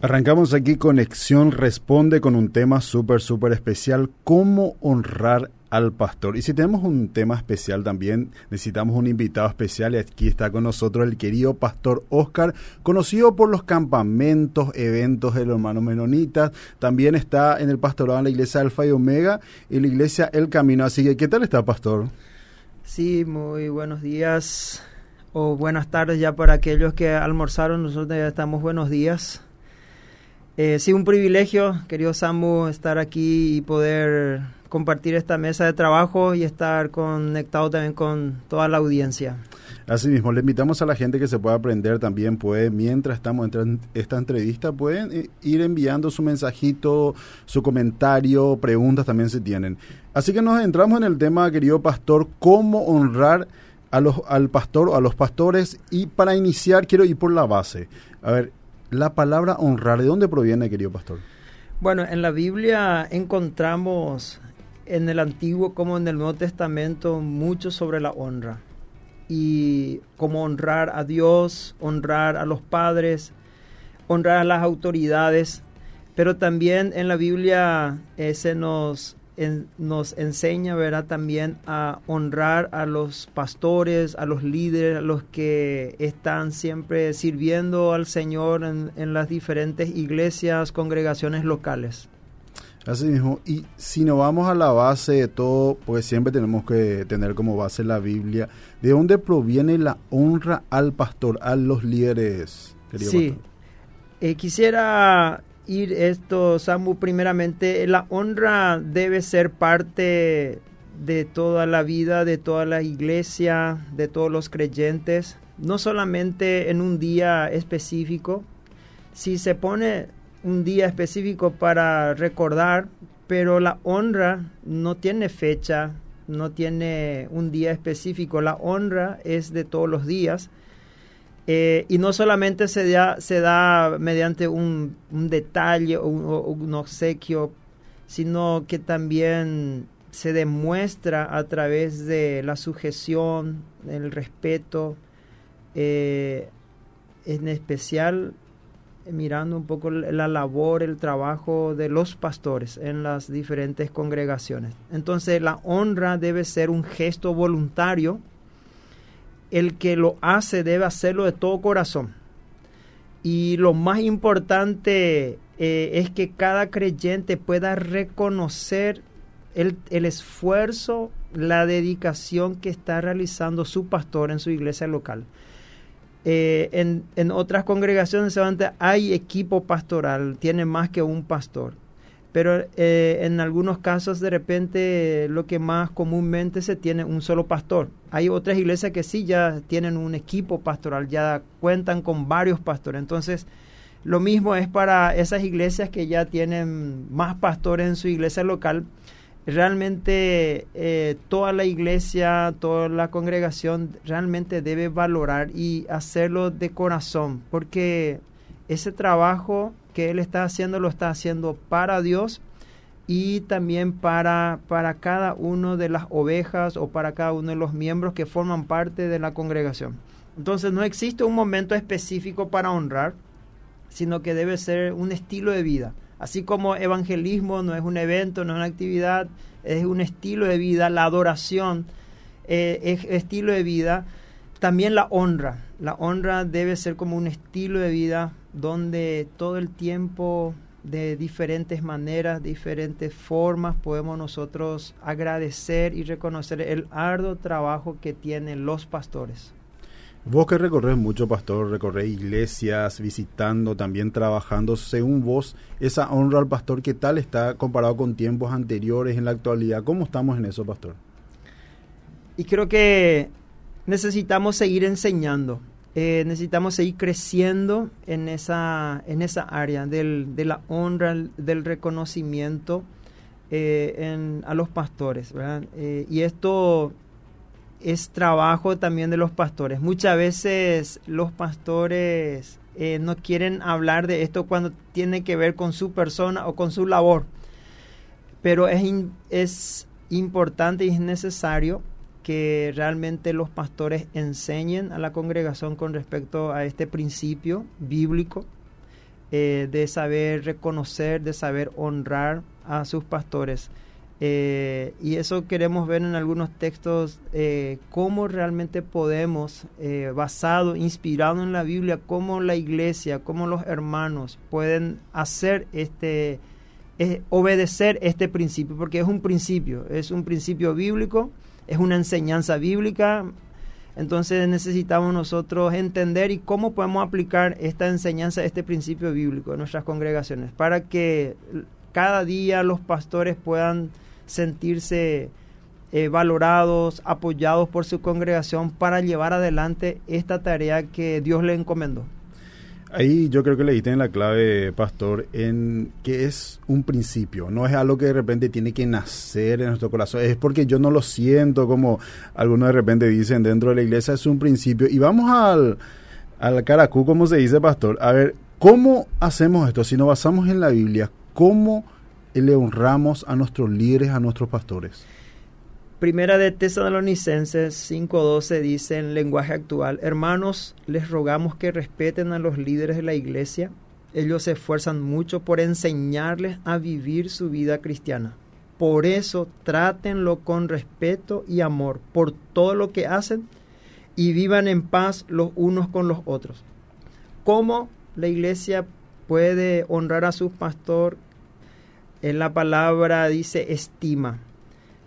Arrancamos aquí Conexión Responde con un tema súper, súper especial, cómo honrar al pastor. Y si tenemos un tema especial también, necesitamos un invitado especial y aquí está con nosotros el querido pastor Oscar, conocido por los campamentos, eventos de los hermanos menonitas. También está en el pastorado en la iglesia Alfa y Omega y la iglesia El Camino. Así que, ¿qué tal está, pastor? Sí, muy buenos días o buenas tardes ya para aquellos que almorzaron. Nosotros ya estamos buenos días. Eh, sí, un privilegio, querido Samu, estar aquí y poder compartir esta mesa de trabajo y estar conectado también con toda la audiencia. Asimismo, le invitamos a la gente que se pueda aprender también, puede, mientras estamos en esta entrevista, pueden eh, ir enviando su mensajito, su comentario, preguntas también si tienen. Así que nos entramos en el tema, querido pastor, cómo honrar a los, al pastor o a los pastores. Y para iniciar, quiero ir por la base. A ver, la palabra honrar, ¿de dónde proviene, querido pastor? Bueno, en la Biblia encontramos en el Antiguo como en el Nuevo Testamento mucho sobre la honra. Y cómo honrar a Dios, honrar a los padres, honrar a las autoridades. Pero también en la Biblia eh, se nos nos enseña, ¿verdad? También a honrar a los pastores, a los líderes, a los que están siempre sirviendo al Señor en, las diferentes iglesias, congregaciones locales. Así mismo, y si nos vamos a la base de todo, pues siempre tenemos que tener como base la Biblia. ¿De dónde proviene la honra al pastor, a los líderes? Sí, eh, quisiera ir esto, Samu, primeramente, la honra debe ser parte de toda la vida, de toda la iglesia, de todos los creyentes, no solamente en un día específico. Si se pone un día específico para recordar, pero la honra no tiene fecha, no tiene un día específico, la honra es de todos los días eh, y no solamente se da, se da mediante un, detalle o un, obsequio, sino que también se demuestra a través de la sujeción, el respeto, eh, en especial mirando un poco la labor, el trabajo de los pastores en las diferentes congregaciones. Entonces la honra debe ser un gesto voluntario el que lo hace debe hacerlo de todo corazón. Y lo más importante eh, es que cada creyente pueda reconocer el, esfuerzo, la dedicación que está realizando su pastor en su iglesia local. Eh, en, en, otras congregaciones hay equipo pastoral, tiene más que un pastor pero eh, en algunos casos de repente lo que más comúnmente se tiene un solo pastor. Hay otras iglesias que sí ya tienen un equipo pastoral, ya cuentan con varios pastores. Entonces, lo mismo es para esas iglesias que ya tienen más pastores en su iglesia local. Realmente eh, toda la iglesia, toda la congregación realmente debe valorar y hacerlo de corazón, porque ese trabajo que él está haciendo lo está haciendo para Dios y también para, para cada uno de las ovejas o para cada uno de los miembros que forman parte de la congregación. Entonces no existe un momento específico para honrar, sino que debe ser un estilo de vida. Así como evangelismo no es un evento, no es una actividad, es un estilo de vida, la adoración eh, es estilo de vida, también la honra. La honra debe ser como un estilo de vida donde todo el tiempo de diferentes maneras, diferentes formas, podemos nosotros agradecer y reconocer el arduo trabajo que tienen los pastores. Vos que recorres mucho, pastor, recorres iglesias, visitando, también trabajando, según vos, esa honra al pastor, ¿qué tal está comparado con tiempos anteriores en la actualidad? ¿Cómo estamos en eso, pastor? Y creo que necesitamos seguir enseñando. Eh, necesitamos seguir creciendo en esa, en esa área del, de la honra, del reconocimiento eh, a los pastores. Eh, y esto es trabajo también de los pastores. Muchas veces los pastores no quieren hablar de esto cuando tiene que ver con su persona o con su labor. Pero es, es importante y es necesario que realmente los pastores enseñen a la congregación con respecto a este principio bíblico eh, de saber reconocer, de saber honrar a sus pastores. Eh, y eso queremos ver en algunos textos, eh, cómo realmente podemos, basado, inspirado en la Biblia, cómo la iglesia, cómo los hermanos pueden hacer este, obedecer este principio, porque es un principio, es un principio bíblico, es una enseñanza bíblica. Entonces necesitamos nosotros entender y cómo podemos aplicar esta enseñanza, este principio bíblico en nuestras congregaciones, para que cada día los pastores puedan sentirse eh, valorados, apoyados por su congregación para llevar adelante esta tarea que Dios le encomendó. Ahí yo creo que le diste en la clave, pastor, en que es un principio, no es algo que de repente tiene que nacer en nuestro corazón, es porque yo no lo siento como algunos de repente dicen dentro de la iglesia, es un principio. Y vamos al, al caracú, como se dice, pastor, a ver, ¿cómo hacemos esto? Si nos basamos en la Biblia, ¿cómo le honramos a nuestros líderes, a nuestros pastores. Primera de Tesalonicenses 5:12 dice en lenguaje actual, hermanos, les rogamos que respeten a los líderes de la iglesia. Ellos se esfuerzan mucho por enseñarles a vivir su vida cristiana. Por eso trátenlo con respeto y amor por todo lo que hacen y vivan en paz los unos con los otros. ¿Cómo la iglesia puede honrar a su pastor en la palabra dice estima,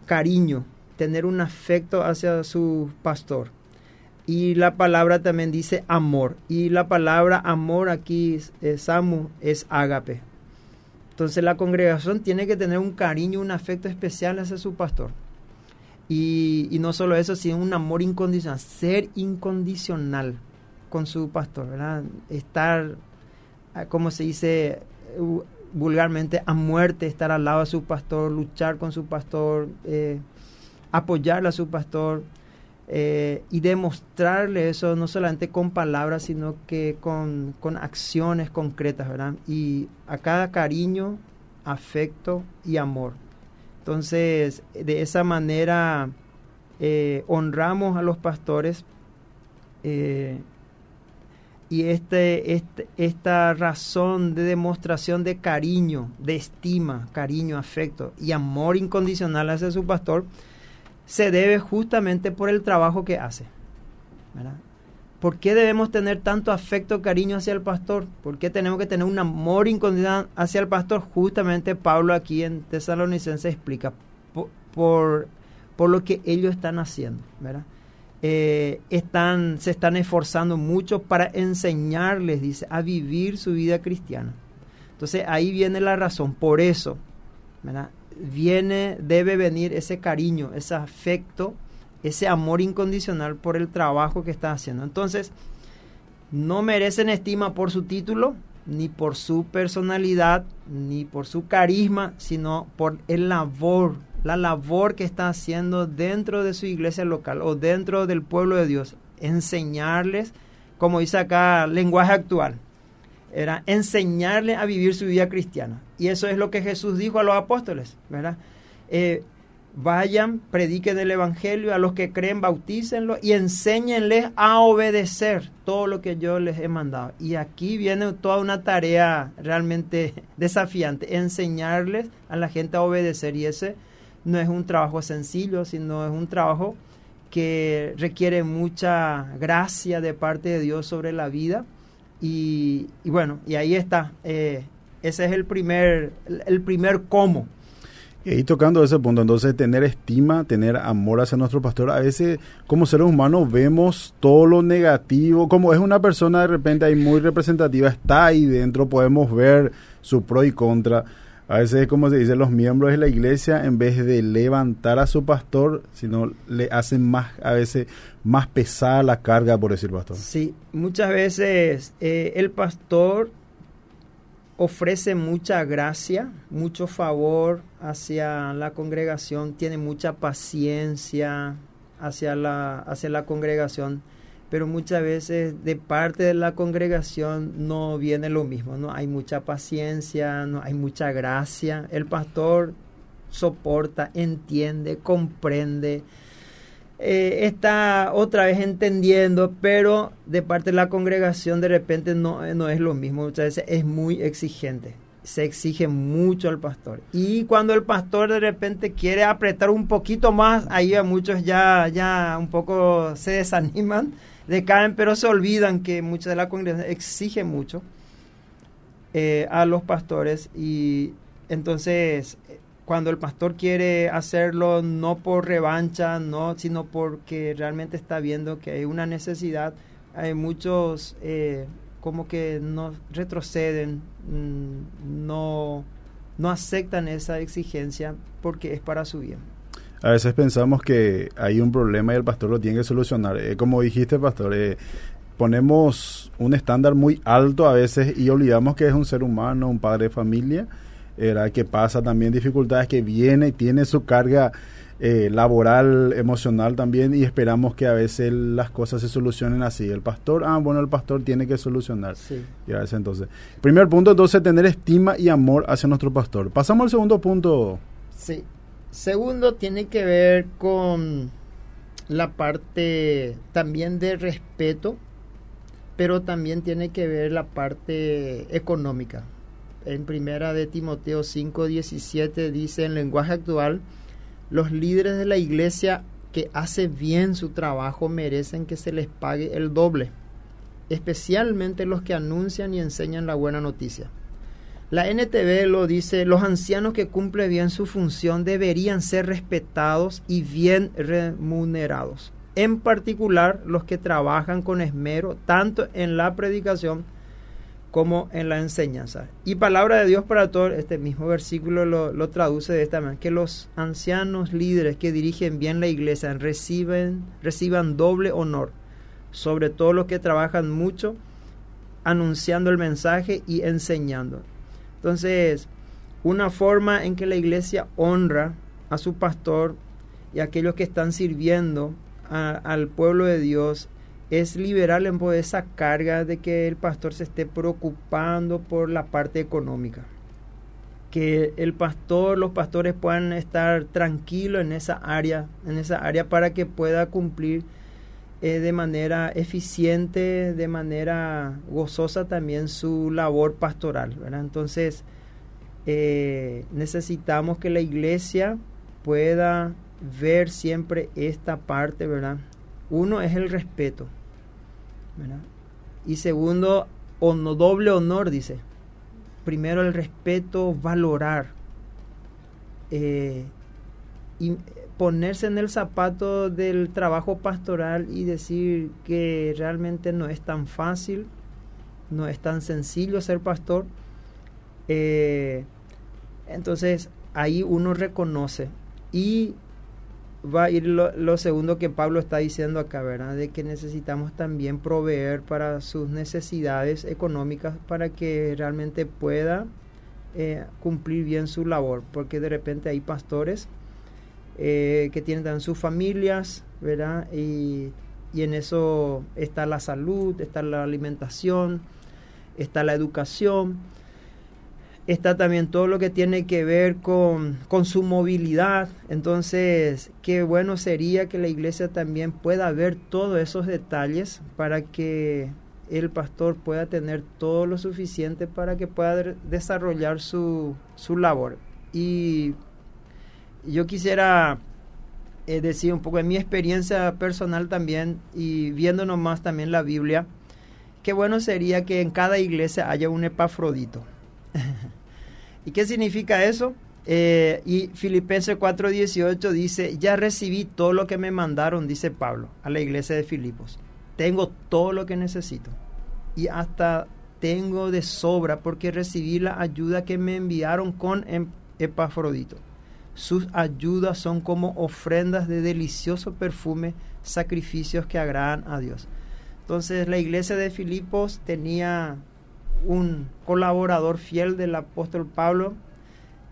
cariño, tener un afecto hacia su pastor. Y la palabra también dice amor. Y la palabra amor aquí, Samu, es ágape. Entonces la congregación tiene que tener un cariño, un afecto especial hacia su pastor. Y, no solo eso, sino un amor incondicional, ser incondicional con su pastor, ¿verdad? Estar, ah, como se dice, vulgarmente a muerte estar al lado de su pastor, luchar con su pastor, eh, apoyarle a su pastor eh, y demostrarle eso no solamente con palabras, sino que con, acciones concretas, ¿verdad? Y a cada cariño, afecto y amor. Entonces, de esa manera eh, honramos a los pastores y este, este, esta razón de demostración de cariño, de estima, cariño, afecto y amor incondicional hacia su pastor, se debe justamente por el trabajo que hace. ¿Por qué debemos tener tanto afecto, cariño hacia el pastor? ¿Por qué tenemos que tener un amor incondicional hacia el pastor? Justamente Pablo aquí en Tesalonicense explica por, por, lo que ellos están haciendo. ¿verdad? Eh, están, se están esforzando mucho para enseñarles, dice, a vivir su vida cristiana. Entonces ahí viene la razón, por eso, viene, debe venir ese cariño, ese afecto, ese amor incondicional por el trabajo que está haciendo. Entonces, no merecen estima por su título, ni por su personalidad, ni por su carisma, sino por el labor la labor que está haciendo dentro de su iglesia local o dentro del pueblo de Dios. Enseñarles, como dice acá, lenguaje actual. Era enseñarles a vivir su vida cristiana. Y eso es lo que Jesús dijo a los apóstoles, ¿verdad? Eh, vayan, prediquen el Evangelio, a los que creen, bautícenlo y enséñenles a obedecer todo lo que yo les he mandado. Y aquí viene toda una tarea realmente desafiante, enseñarles a la gente a obedecer. Y ese no es un trabajo sencillo, sino es un trabajo que requiere mucha gracia de parte de Dios sobre la vida. Y, bueno, y ahí está. Eh, ese es el primer, el primer cómo. Y tocando ese punto, entonces tener estima, tener amor hacia nuestro pastor, a veces como seres humanos vemos todo lo negativo, como es una persona de repente ahí muy representativa, está ahí dentro, podemos ver su pro y contra, a veces, como se dice, los miembros de la iglesia, en vez de levantar a su pastor, sino le hacen más, a veces, más pesada la carga, por decir pastor. Sí, muchas veces eh, el pastor ofrece mucha gracia, mucho favor hacia la congregación, tiene mucha paciencia hacia la, hacia la congregación pero muchas veces de parte de la congregación no viene lo mismo, no hay mucha paciencia, no hay mucha gracia. El pastor soporta, entiende, comprende, eh, está otra vez entendiendo, pero de parte de la congregación de repente no, no es lo mismo, muchas veces es muy exigente, se exige mucho al pastor. Y cuando el pastor de repente quiere apretar un poquito más, ahí a muchos ya, ya un poco se desaniman, decaen, pero se olvidan que mucha de la congregación exige mucho eh, a los pastores y entonces cuando el pastor quiere hacerlo no por revancha, no, sino porque realmente está viendo que hay una necesidad, hay muchos eh, como que no retroceden, mm, no, no aceptan esa exigencia porque es para su bien. A veces pensamos que hay un problema y el pastor lo tiene que solucionar. Eh, como dijiste, pastor, eh, ponemos un estándar muy alto a veces y olvidamos que es un ser humano, un padre de familia era que pasa también dificultades, que viene y tiene su carga eh, laboral, emocional también y esperamos que a veces las cosas se solucionen así. El pastor, ah, bueno, el pastor tiene que solucionar. Sí. Y a veces entonces. Primer punto, entonces, tener estima y amor hacia nuestro pastor. Pasamos al segundo punto. Sí. Segundo, tiene que ver con la parte también de respeto, pero también tiene que ver la parte económica en primera de Timoteo 5:17 dice en lenguaje actual, los líderes de la iglesia que hace bien su trabajo merecen que se les pague el doble, especialmente los que anuncian y enseñan la buena noticia. La NTV lo dice, los ancianos que cumplen bien su función deberían ser respetados y bien remunerados, en particular los que trabajan con esmero tanto en la predicación como en la enseñanza. Y palabra de Dios para todos, este mismo versículo lo, traduce de esta manera, que los ancianos líderes que dirigen bien la iglesia reciben, reciban doble honor, sobre todo los que trabajan mucho anunciando el mensaje y enseñando. Entonces, una forma en que la iglesia honra a su pastor y a aquellos que están sirviendo al pueblo de Dios es liberarle en esa carga de que el pastor se esté preocupando por la parte económica. Que el pastor, los pastores puedan estar tranquilos en esa área, en esa área para que pueda cumplir eh, de manera eficiente, de manera gozosa también su labor pastoral. Entonces, eh, necesitamos que la iglesia pueda ver siempre esta parte, ¿verdad? Uno es el respeto, y segundo, doble honor, dice. Primero el respeto, valorar. Eh, y ponerse en el zapato del trabajo pastoral y decir que realmente no es tan fácil, no es tan sencillo ser pastor. Eh, entonces ahí uno reconoce y va a ir lo, segundo que Pablo está diciendo acá, ¿verdad? De que necesitamos también proveer para sus necesidades económicas para que realmente pueda eh, cumplir bien su labor, porque de repente hay pastores eh, que tienen también sus familias, ¿verdad? Y, y en eso está la salud, está la alimentación, está la educación está también todo lo que tiene que ver con, su movilidad. Entonces, qué bueno sería que la iglesia también pueda ver todos esos detalles para que el pastor pueda tener todo lo suficiente para que pueda desarrollar su, su labor. Y yo quisiera eh, decir un poco de mi experiencia personal también y viéndonos más también la Biblia, qué bueno sería que en cada iglesia haya un epafrodito. ¿Y qué significa eso? Eh, y Filipenses 4:18 dice, ya recibí todo lo que me mandaron, dice Pablo, a la iglesia de Filipos. Tengo todo lo que necesito. Y hasta tengo de sobra porque recibí la ayuda que me enviaron con Epafrodito. Sus ayudas son como ofrendas de delicioso perfume, sacrificios que agradan a Dios. Entonces la iglesia de Filipos tenía un colaborador fiel del apóstol Pablo.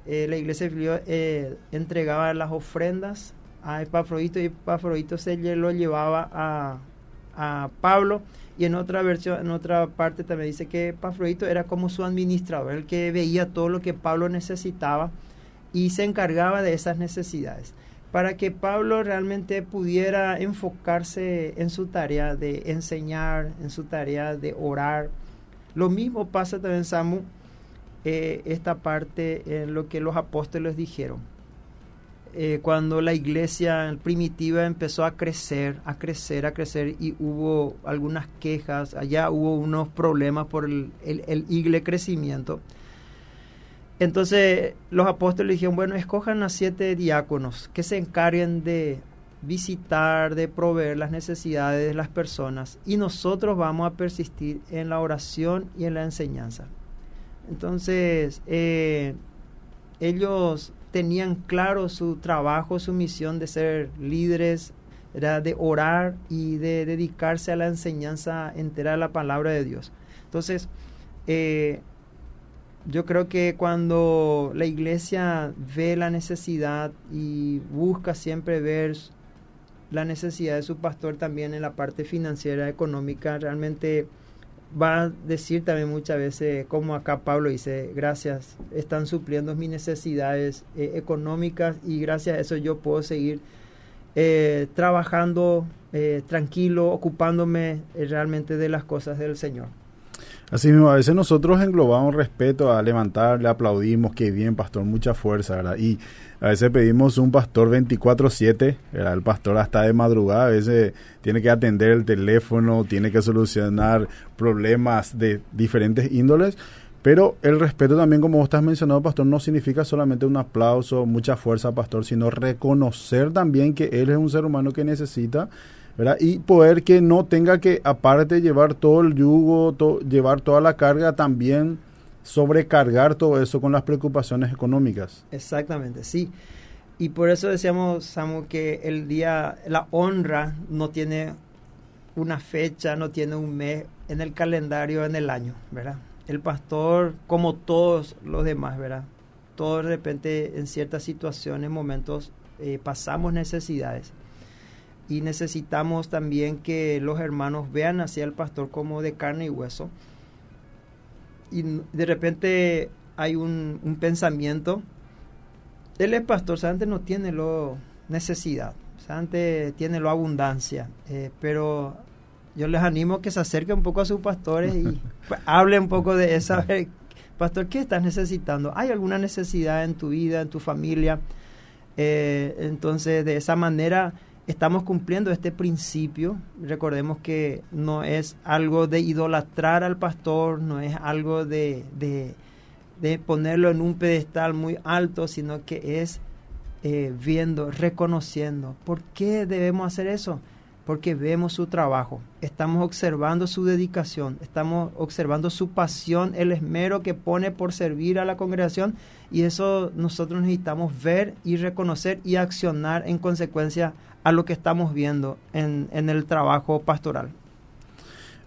Eh, la iglesia eh, entregaba las ofrendas a Epafrodito y Epafrodito se lo llevaba a, a, Pablo. Y en otra versión, en otra parte también dice que Epafrodito era como su administrador, el que veía todo lo que Pablo necesitaba y se encargaba de esas necesidades. para que Pablo realmente pudiera enfocarse en su tarea de enseñar, en su tarea de orar. Lo mismo pasa también, Samu, eh, esta parte en lo que los apóstoles dijeron. Eh, cuando la iglesia primitiva empezó a crecer, a crecer, a crecer y hubo algunas quejas, allá hubo unos problemas por el, el, igle crecimiento. Entonces los apóstoles dijeron, bueno, escojan a siete diáconos que se encarguen de visitar, de proveer las necesidades de las personas y nosotros vamos a persistir en la oración y en la enseñanza. Entonces, eh, ellos tenían claro su trabajo, su misión de ser líderes, era de orar y de dedicarse a la enseñanza entera de la palabra de Dios. Entonces, eh, yo creo que cuando la iglesia ve la necesidad y busca siempre ver la necesidad de su pastor también en la parte financiera, económica, realmente va a decir también muchas veces, como acá Pablo dice, gracias, están supliendo mis necesidades eh, económicas y gracias a eso yo puedo seguir eh, trabajando eh, tranquilo, ocupándome realmente de las cosas del Señor. Así mismo, a veces nosotros englobamos respeto a levantar, le aplaudimos, que bien, pastor, mucha fuerza, ¿verdad? Y a veces pedimos un pastor 24/7, el pastor hasta de madrugada, a veces tiene que atender el teléfono, tiene que solucionar problemas de diferentes índoles, pero el respeto también, como vos estás mencionando, pastor, no significa solamente un aplauso, mucha fuerza, pastor, sino reconocer también que él es un ser humano que necesita y poder que no tenga que, aparte llevar todo el yugo, llevar toda la carga, también sobrecargar todo eso con las preocupaciones económicas. Exactamente, sí. Y por eso decíamos, que el día, la honra no tiene una fecha, no tiene un mes en el calendario, en el año, ¿verdad? El pastor, como todos los demás, ¿verdad? Todos de repente en ciertas situaciones, momentos, eh, pasamos necesidades y necesitamos también que los hermanos vean hacia el pastor como de carne y hueso. Y de repente hay un, pensamiento, él es pastor, antes no tiene lo necesidad, antes tiene lo abundancia, eh, pero yo les animo que se acerquen un poco a sus pastores y pues, hable un poco de esa, pastor, ¿qué estás necesitando? ¿Hay alguna necesidad en tu vida, en tu familia? Eh, entonces, de esa manera estamos cumpliendo este principio. Recordemos que no es algo de idolatrar al pastor, no es algo de, de, ponerlo en un pedestal muy alto, sino que es eh, viendo, reconociendo. ¿Por qué debemos hacer eso? Porque vemos su trabajo, estamos observando su dedicación, estamos observando su pasión, el esmero que pone por servir a la congregación y eso nosotros necesitamos ver y reconocer y accionar en consecuencia a lo que estamos viendo en, el trabajo pastoral.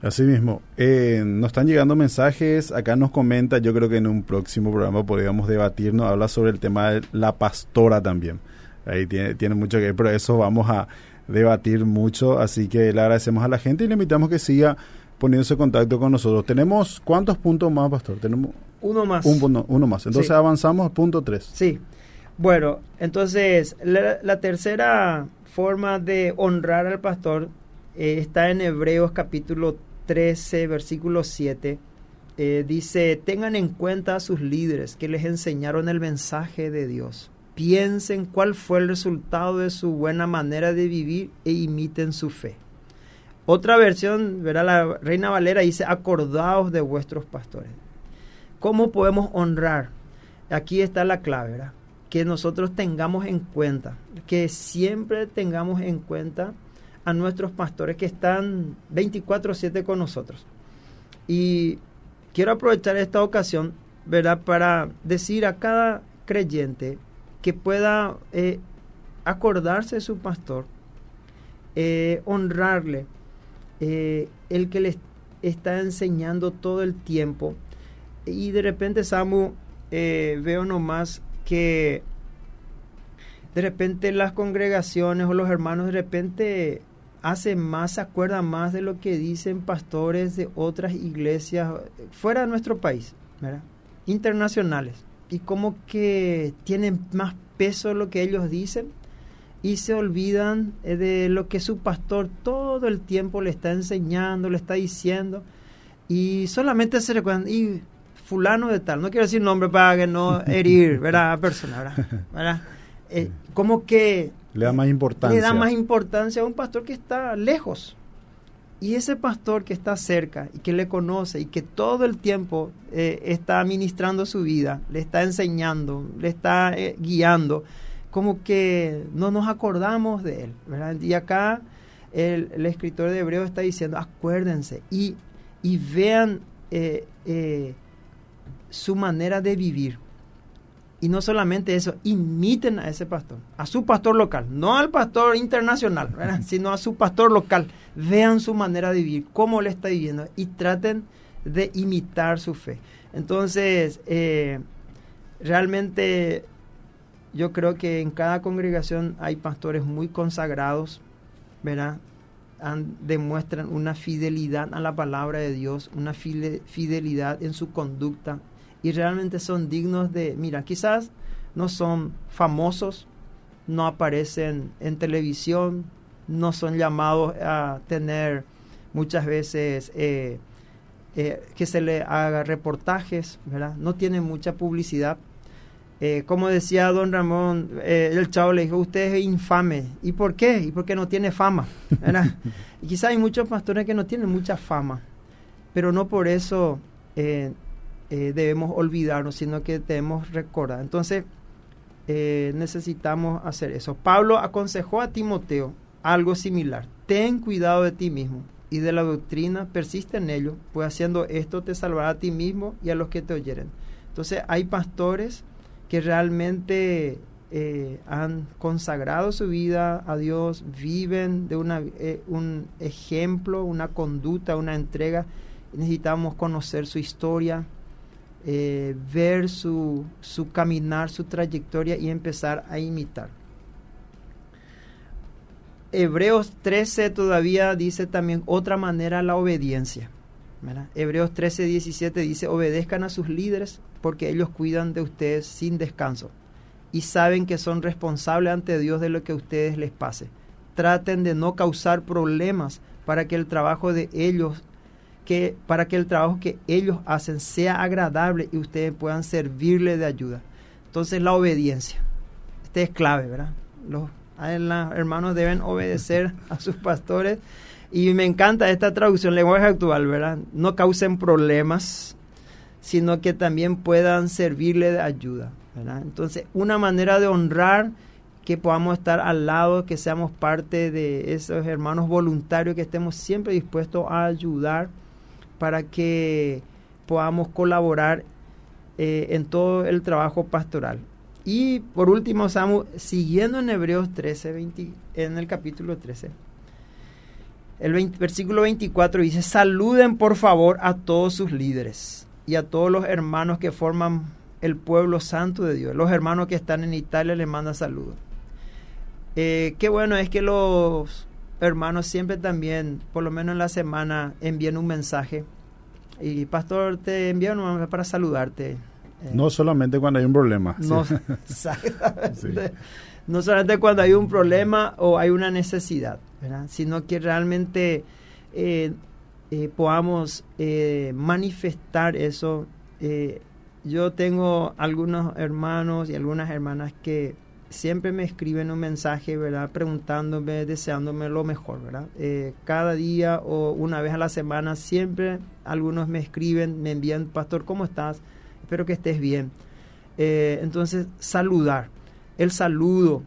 Así mismo, eh, nos están llegando mensajes, acá nos comenta, yo creo que en un próximo programa podríamos debatirnos, habla sobre el tema de la pastora también. Ahí tiene, tiene mucho que ver, pero eso vamos a debatir mucho, así que le agradecemos a la gente y le invitamos que siga poniéndose en contacto con nosotros. ¿Tenemos cuántos puntos más, pastor? Tenemos uno más. Un, uno más. Entonces avanzamos a punto 3. Sí. Bueno, entonces la tercera forma de honrar al pastor eh, está en Hebreos capítulo 13, versículo 7. Eh, dice, tengan en cuenta a sus líderes que les enseñaron el mensaje de Dios. Piensen cuál fue el resultado de su buena manera de vivir e imiten su fe. Otra versión, verá la Reina Valera, dice, acordaos de vuestros pastores. ¿Cómo podemos honrar? Aquí está la clave, ¿verdad? que nosotros tengamos en cuenta, que siempre tengamos en cuenta a nuestros pastores que están 24/7 con nosotros. Y quiero aprovechar esta ocasión, ¿verdad?, para decir a cada creyente que pueda eh, acordarse de su pastor, eh, honrarle, eh, el que le está enseñando todo el tiempo. Y de repente, Samu, veo nomás que de repente las congregaciones o los hermanos de repente hacen más, se acuerdan más de lo que dicen pastores de otras iglesias fuera de nuestro país, internacionales, y como que tienen más peso lo que ellos dicen y se olvidan eh, de lo que su pastor todo el tiempo le está enseñando, le está diciendo, y solamente se recuerdan, y fulano de tal, no quiero decir nombre para que no herir, ¿verdad? A persona, ¿verdad? Eh, como que... Le da más importancia. Le da más importancia a un pastor que está lejos. Y ese pastor que está cerca y que le conoce y que todo el tiempo eh, está administrando su vida, le está enseñando, le está guiando, como que no nos acordamos de él. Y acá el, escritor de Hebreo está diciendo, acuérdense y, y vean eh, eh, su manera de vivir. Y no solamente eso, imiten a ese pastor, a su pastor local, no al pastor internacional, sino a su pastor local. Vean su manera de vivir, cómo le está viviendo y traten de imitar su fe. Entonces, eh, realmente yo creo que en cada congregación hay pastores muy consagrados, ¿verdad? demuestran una fidelidad a la palabra de Dios, una fidelidad en su conducta y realmente son dignos de, mira, quizás no son famosos, no aparecen en televisión, no son llamados a tener muchas veces eh, eh, que se le haga reportajes, ¿verdad? No tienen mucha publicidad, eh, como decía don Ramón, el chavo le dijo, usted es infame. ¿Y por qué? ¿Y porque no tiene fama? y quizá hay muchos pastores que no tienen mucha fama, pero no por eso eh, debemos olvidarnos, sino que debemos recordar. Entonces, necesitamos hacer eso. Pablo aconsejó a Timoteo algo similar. Ten cuidado de ti mismo y de la doctrina, persiste en ello, pues haciendo esto te salvará a ti mismo y a los que te oyeren. Entonces, hay pastores que realmente eh, han consagrado su vida a Dios, viven de una, eh, un ejemplo, una conducta, una entrega. Necesitamos conocer su historia, eh, ver su, su caminar, su trayectoria y empezar a imitar. Hebreos 13 todavía dice también otra manera la obediencia. Hebreos 13, 17 dice, obedezcan a sus líderes porque ellos cuidan de ustedes sin descanso y saben que son responsables ante Dios de lo que a ustedes les pase. Traten de no causar problemas para que el trabajo de ellos que para que el trabajo que ellos hacen sea agradable y ustedes puedan servirle de ayuda. Entonces la obediencia. Este es clave, ¿verdad? Los hermanos deben obedecer a sus pastores y me encanta esta traducción, lenguaje actual, ¿verdad? No causen problemas, sino que también puedan servirle de ayuda, ¿verdad? Entonces, una manera de honrar que podamos estar al lado, que seamos parte de esos hermanos voluntarios, que estemos siempre dispuestos a ayudar para que podamos colaborar eh, en todo el trabajo pastoral. Y por último, Samu, siguiendo en Hebreos 13, 20, en el capítulo 13, el versículo 24 dice, saluden por favor a todos sus líderes y a todos los hermanos que forman el pueblo santo de Dios. Los hermanos que están en Italia les mandan saludos. Eh, qué bueno es que los hermanos siempre también, por lo menos en la semana, envíen un mensaje. Y pastor, te envían un mensaje para saludarte. Eh, no solamente cuando hay un problema. No, no solamente cuando hay un problema o hay una necesidad sino que realmente eh, eh, podamos eh, manifestar eso. yo tengo algunos hermanos y algunas hermanas que siempre me escriben un mensaje, ¿verdad? Preguntándome, deseándome lo mejor, ¿verdad? cada día o una vez a la semana, siempre algunos me escriben, me envían, pastor, ¿cómo estás? Espero que estés bien. entonces, saludar. El saludo,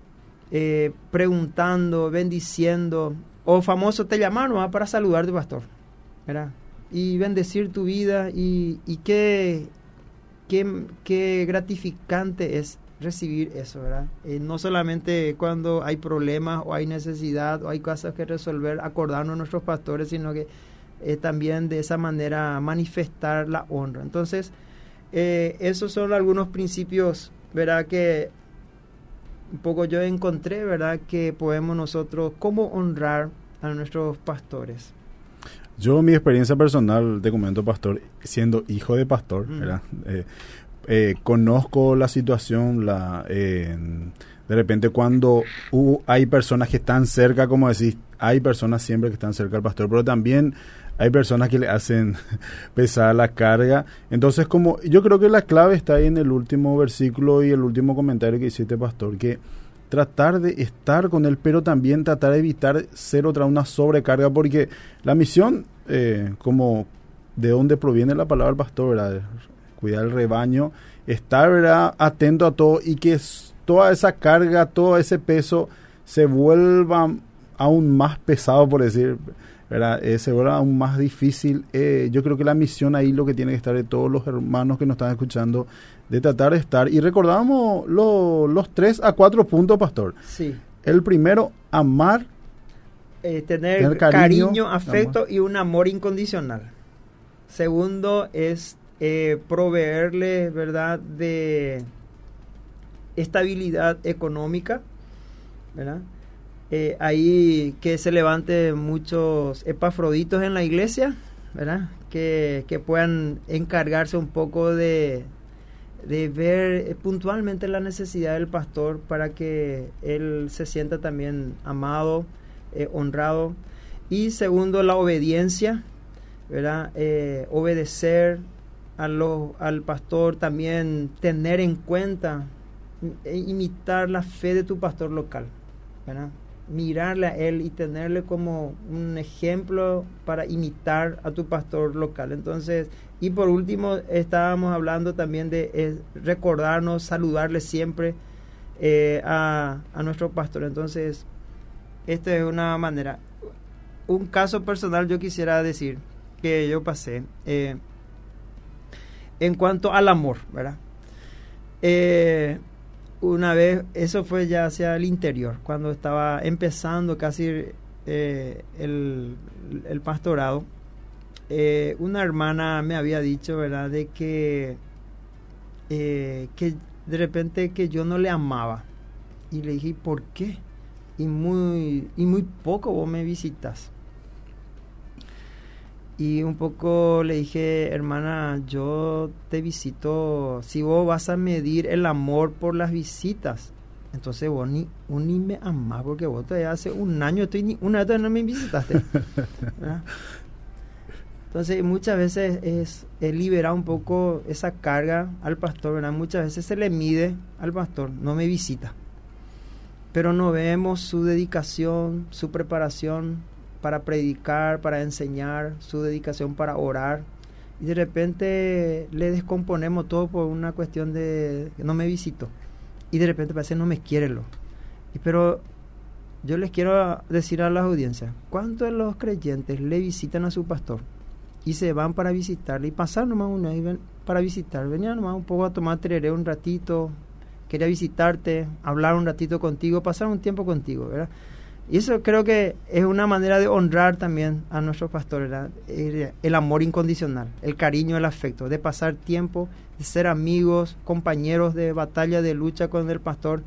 eh, preguntando, bendiciendo, o famoso te llamaron ah, para saludarte, pastor, ¿verdad? Y bendecir tu vida y, y qué, qué, gratificante es recibir eso, ¿verdad? Eh, no solamente cuando hay problemas o hay necesidad o hay cosas que resolver, acordarnos a nuestros pastores, sino que eh, también de esa manera manifestar la honra. Entonces, esos son algunos principios, ¿verdad? Que un poco yo encontré, ¿verdad?, que podemos nosotros, cómo honrar a nuestros pastores. Yo, mi experiencia personal, te comento, pastor, siendo hijo de pastor, ¿verdad? Eh, eh, conozco la situación la, de repente cuando hay personas que están cerca, como decís, hay personas siempre que están cerca del pastor, pero también hay personas que le hacen pesar la carga. Entonces, como yo creo que la clave está ahí en el último versículo y el último comentario que hiciste, pastor, que tratar de estar con él, pero también tratar de evitar ser otra una sobrecarga, porque la misión, eh, como de dónde proviene la palabra pastor, cuidar el rebaño, estar atento a todo y que toda esa carga, todo ese peso se vuelva aún más pesado, por decir, ¿verdad? Eh, se vuelva aún más difícil. Eh, yo creo que la misión ahí lo que tiene que estar de todos los hermanos que nos están escuchando, de tratar de estar. Y recordamos los tres a cuatro puntos, pastor. Sí. El primero, amar. Eh, tener, cariño, afecto y un amor incondicional. Segundo es proveerle, ¿verdad?, de estabilidad económica, ¿verdad? Eh, ahí que se levante muchos epafroditos en la iglesia, ¿verdad? Que, puedan encargarse un poco de, de ver puntualmente la necesidad del pastor para que él se sienta también amado, eh, honrado. Y segundo, la obediencia, ¿verdad? Eh, obedecer a al pastor, también tener en cuenta, e imitar la fe de tu pastor local, mirarle a él y tenerle como un ejemplo para imitar a tu pastor local. Entonces, y por último, estábamos hablando también de eh, recordarnos, saludarle siempre eh, a, nuestro pastor. Entonces, esta es una manera. Un caso personal yo quisiera decir que yo pasé eh, en cuanto al amor, ¿verdad? una vez, eso fue ya hacia el interior, cuando estaba empezando casi eh, el, pastorado, eh, una hermana me había dicho, ¿verdad?, de que, eh, que de repente que yo no le amaba. Y le dije, ¿por qué? Y muy, y muy poco vos me visitas. Y un poco le dije, hermana, yo te visito, si vos vas a medir el amor por las visitas, entonces vos ni, ni me amás porque vos todavía hace un año, estoy ni, una vez no me visitaste. entonces muchas veces es, liberar un poco esa carga al pastor, ¿verdad? Muchas veces se le mide al pastor, no me visita. Pero no vemos su dedicación, su preparación, para predicar, para enseñar, su dedicación para orar. Y de repente le descomponemos todo por una cuestión de no me visito. Y de repente parece no me quiere lo. Y pero yo les quiero decir a las audiencias, ¿cuántos de los creyentes le visitan a su pastor? Y se van para visitarle y pasar nomás una y para visitar. Venían nomás un poco a tomar tereré un ratito, quería visitarte, hablar un ratito contigo, pasar un tiempo contigo, ¿verdad? Y eso creo que es una manera de honrar también a nuestros pastores, el amor incondicional, el cariño, el afecto, de pasar tiempo, de ser amigos, compañeros de batalla, de lucha con el pastor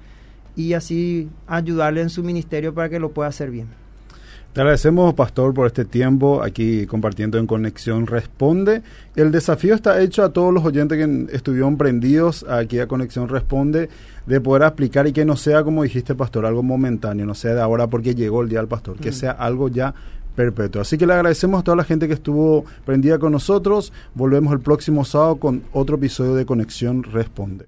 y así ayudarle en su ministerio para que lo pueda hacer bien. Te agradecemos, Pastor, por este tiempo aquí compartiendo en Conexión Responde. El desafío está hecho a todos los oyentes que estuvieron prendidos aquí a Conexión Responde de poder aplicar y que no sea, como dijiste, Pastor, algo momentáneo, no sea de ahora porque llegó el día del Pastor, que mm. sea algo ya perpetuo. Así que le agradecemos a toda la gente que estuvo prendida con nosotros. Volvemos el próximo sábado con otro episodio de Conexión Responde.